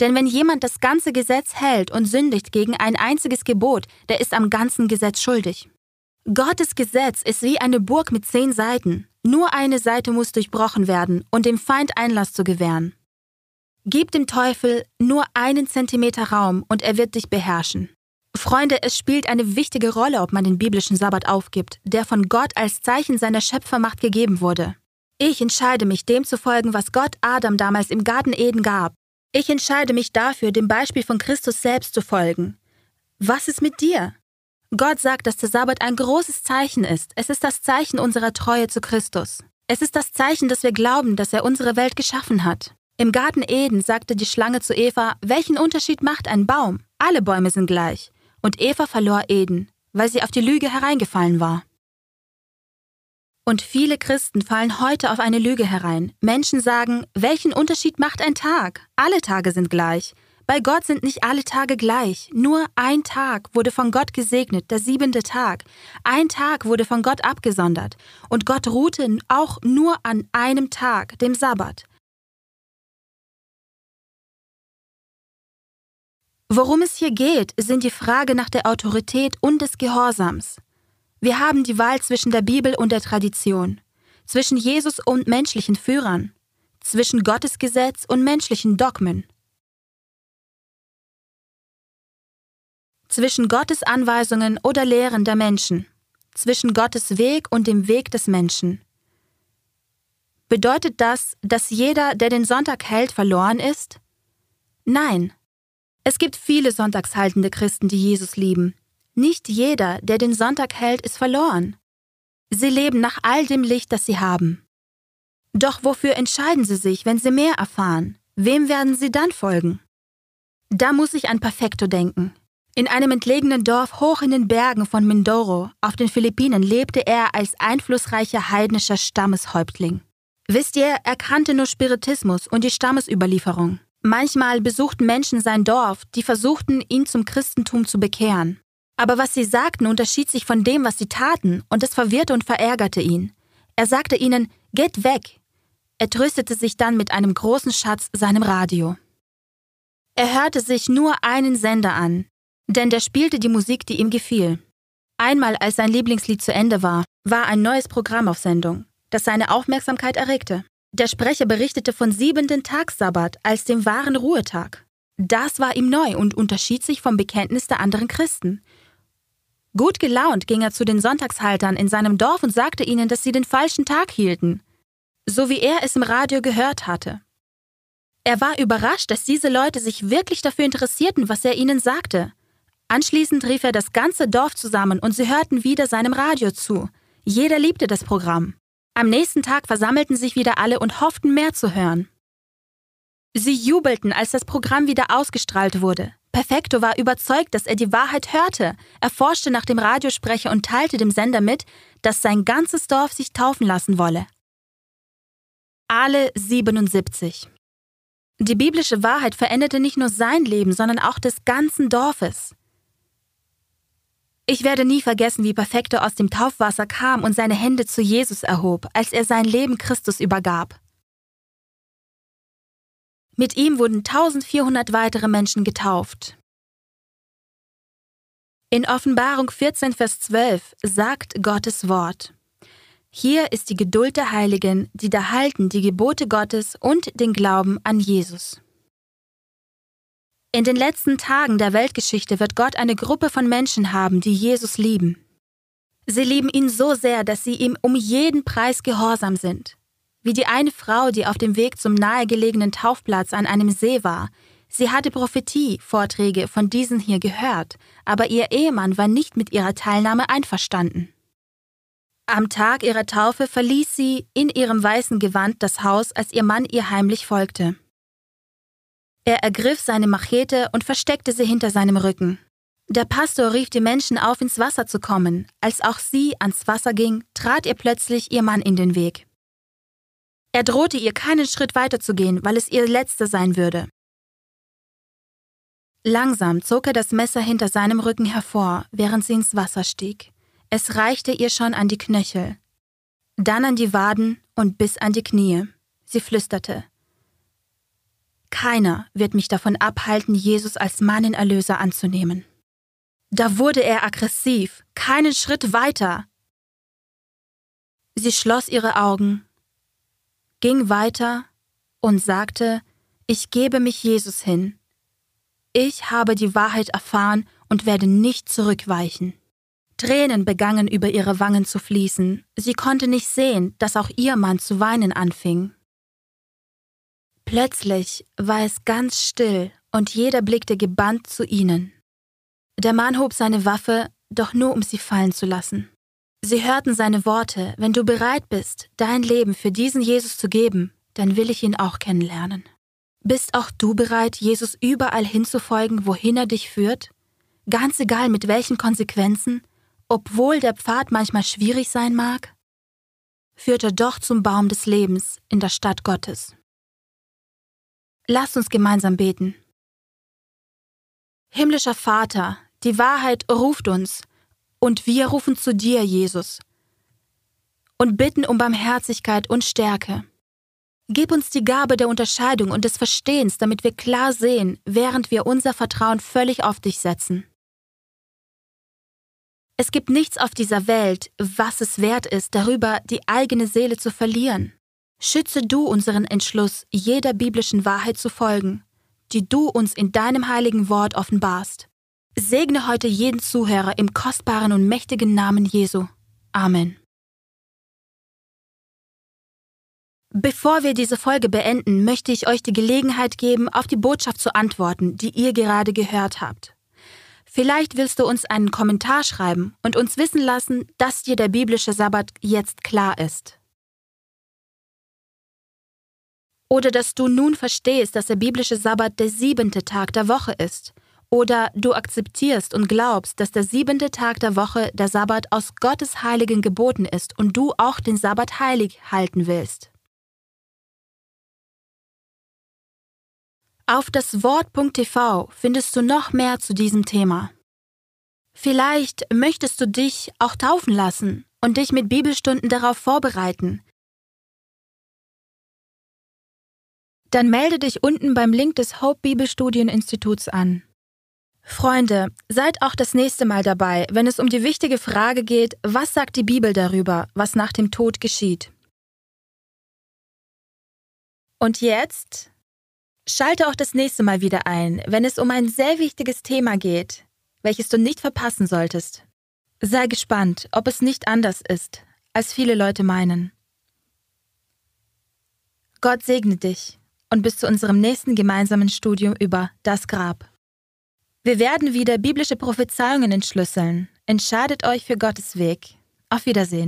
A: Denn wenn jemand das ganze Gesetz hält und sündigt gegen ein einziges Gebot, der ist am ganzen Gesetz schuldig. Gottes Gesetz ist wie eine Burg mit zehn Seiten. Nur eine Seite muss durchbrochen werden und dem Feind Einlass zu gewähren. Gib dem Teufel nur einen Zentimeter Raum und er wird dich beherrschen. Freunde, es spielt eine wichtige Rolle, ob man den biblischen Sabbat aufgibt, der von Gott als Zeichen seiner Schöpfermacht gegeben wurde. Ich entscheide mich, dem zu folgen, was Gott Adam damals im Garten Eden gab. Ich entscheide mich dafür, dem Beispiel von Christus selbst zu folgen. Was ist mit dir? Gott sagt, dass der Sabbat ein großes Zeichen ist. Es ist das Zeichen unserer Treue zu Christus. Es ist das Zeichen, dass wir glauben, dass er unsere Welt geschaffen hat. Im Garten Eden sagte die Schlange zu Eva, welchen Unterschied macht ein Baum? Alle Bäume sind gleich. Und Eva verlor Eden, weil sie auf die Lüge hereingefallen war. Und viele Christen fallen heute auf eine Lüge herein. Menschen sagen, welchen Unterschied macht ein Tag? Alle Tage sind gleich. Bei Gott sind nicht alle Tage gleich. Nur ein Tag wurde von Gott gesegnet, der siebente Tag. Ein Tag wurde von Gott abgesondert. Und Gott ruhte auch nur an einem Tag, dem Sabbat. Worum es hier geht, sind die Frage nach der Autorität und des Gehorsams. Wir haben die Wahl zwischen der Bibel und der Tradition, zwischen Jesus und menschlichen Führern, zwischen Gottes Gesetz und menschlichen Dogmen, zwischen Gottes Anweisungen oder Lehren der Menschen, zwischen Gottes Weg und dem Weg des Menschen. Bedeutet das, dass jeder, der den Sonntag hält, verloren ist? Nein. Es gibt viele sonntagshaltende Christen, die Jesus lieben, nicht jeder, der den Sonntag hält, ist verloren. Sie leben nach all dem Licht, das sie haben. Doch wofür entscheiden sie sich, wenn sie mehr erfahren? Wem werden sie dann folgen? Da muss ich an Perfecto denken. In einem entlegenen Dorf hoch in den Bergen von Mindoro auf den Philippinen lebte er als einflussreicher heidnischer Stammeshäuptling. Wisst ihr, er kannte nur Spiritismus und die Stammesüberlieferung. Manchmal besuchten Menschen sein Dorf, die versuchten, ihn zum Christentum zu bekehren. Aber was sie sagten, unterschied sich von dem, was sie taten, und es verwirrte und verärgerte ihn. Er sagte ihnen, Geht weg! Er tröstete sich dann mit einem großen Schatz, seinem Radio. Er hörte sich nur einen Sender an, denn der spielte die Musik, die ihm gefiel. Einmal, als sein Lieblingslied zu Ende war, war ein neues Programm auf Sendung, das seine Aufmerksamkeit erregte. Der Sprecher berichtete von siebenten Tagssabbat als dem wahren Ruhetag. Das war ihm neu und unterschied sich vom Bekenntnis der anderen Christen. Gut gelaunt ging er zu den Sonntagshaltern in seinem Dorf und sagte ihnen, dass sie den falschen Tag hielten, so wie er es im Radio gehört hatte. Er war überrascht, dass diese Leute sich wirklich dafür interessierten, was er ihnen sagte. Anschließend rief er das ganze Dorf zusammen und sie hörten wieder seinem Radio zu. Jeder liebte das Programm. Am nächsten Tag versammelten sich wieder alle und hofften mehr zu hören. Sie jubelten, als das Programm wieder ausgestrahlt wurde. Perfecto war überzeugt, dass er die Wahrheit hörte. Er forschte nach dem Radiosprecher und teilte dem Sender mit, dass sein ganzes Dorf sich taufen lassen wolle. Alle 77. Die biblische Wahrheit veränderte nicht nur sein Leben, sondern auch des ganzen Dorfes. Ich werde nie vergessen, wie Perfecto aus dem Taufwasser kam und seine Hände zu Jesus erhob, als er sein Leben Christus übergab. Mit ihm wurden 1400 weitere Menschen getauft. In Offenbarung 14, Vers 12 sagt Gottes Wort. Hier ist die Geduld der Heiligen, die da halten die Gebote Gottes und den Glauben an Jesus. In den letzten Tagen der Weltgeschichte wird Gott eine Gruppe von Menschen haben, die Jesus lieben. Sie lieben ihn so sehr, dass sie ihm um jeden Preis gehorsam sind wie die eine Frau, die auf dem Weg zum nahegelegenen Taufplatz an einem See war. Sie hatte Prophetie-Vorträge von diesen hier gehört, aber ihr Ehemann war nicht mit ihrer Teilnahme einverstanden. Am Tag ihrer Taufe verließ sie in ihrem weißen Gewand das Haus, als ihr Mann ihr heimlich folgte. Er ergriff seine Machete und versteckte sie hinter seinem Rücken. Der Pastor rief die Menschen auf, ins Wasser zu kommen. Als auch sie ans Wasser ging, trat ihr plötzlich ihr Mann in den Weg. Er drohte ihr keinen Schritt weiterzugehen, weil es ihr letzter sein würde. Langsam zog er das Messer hinter seinem Rücken hervor, während sie ins Wasser stieg. Es reichte ihr schon an die Knöchel, dann an die Waden und bis an die Knie. Sie flüsterte. Keiner wird mich davon abhalten, Jesus als meinen Erlöser anzunehmen. Da wurde er aggressiv, keinen Schritt weiter. Sie schloss ihre Augen ging weiter und sagte, ich gebe mich Jesus hin. Ich habe die Wahrheit erfahren und werde nicht zurückweichen. Tränen begannen über ihre Wangen zu fließen. Sie konnte nicht sehen, dass auch ihr Mann zu weinen anfing. Plötzlich war es ganz still und jeder blickte gebannt zu ihnen. Der Mann hob seine Waffe, doch nur um sie fallen zu lassen. Sie hörten seine Worte, wenn du bereit bist, dein Leben für diesen Jesus zu geben, dann will ich ihn auch kennenlernen. Bist auch du bereit, Jesus überall hinzufolgen, wohin er dich führt? Ganz egal mit welchen Konsequenzen, obwohl der Pfad manchmal schwierig sein mag? führt er doch zum Baum des Lebens in der Stadt Gottes. Lasst uns gemeinsam beten. Himmlischer Vater, die Wahrheit ruft uns, und wir rufen zu dir, Jesus, und bitten um Barmherzigkeit und Stärke. Gib uns die Gabe der Unterscheidung und des Verstehens, damit wir klar sehen, während wir unser Vertrauen völlig auf dich setzen. Es gibt nichts auf dieser Welt, was es wert ist, darüber die eigene Seele zu verlieren. Schütze du unseren Entschluss, jeder biblischen Wahrheit zu folgen, die du uns in deinem heiligen Wort offenbarst. Segne heute jeden Zuhörer im kostbaren und mächtigen Namen Jesu. Amen. Bevor wir diese Folge beenden, möchte ich euch die Gelegenheit geben, auf die Botschaft zu antworten, die ihr gerade gehört habt. Vielleicht willst du uns einen Kommentar schreiben und uns wissen lassen, dass dir der biblische Sabbat jetzt klar ist. Oder dass du nun verstehst, dass der biblische Sabbat der siebente Tag der Woche ist. Oder du akzeptierst und glaubst, dass der siebente Tag der Woche der Sabbat aus Gottes heiligen Geboten ist und du auch den Sabbat heilig halten willst. Auf das Wort.tv findest du noch mehr zu diesem Thema. Vielleicht möchtest du dich auch taufen lassen und dich mit Bibelstunden darauf vorbereiten. Dann melde dich unten beim Link des Hope Bibelstudieninstituts an. Freunde, seid auch das nächste Mal dabei, wenn es um die wichtige Frage geht, was sagt die Bibel darüber, was nach dem Tod geschieht. Und jetzt Schalte auch das nächste Mal wieder ein, wenn es um ein sehr wichtiges Thema geht, welches du nicht verpassen solltest. Sei gespannt, ob es nicht anders ist, als viele Leute meinen. Gott segne dich und bis zu unserem nächsten gemeinsamen Studium über das Grab. Wir werden wieder biblische Prophezeiungen entschlüsseln. Entscheidet euch für Gottes Weg. Auf Wiedersehen.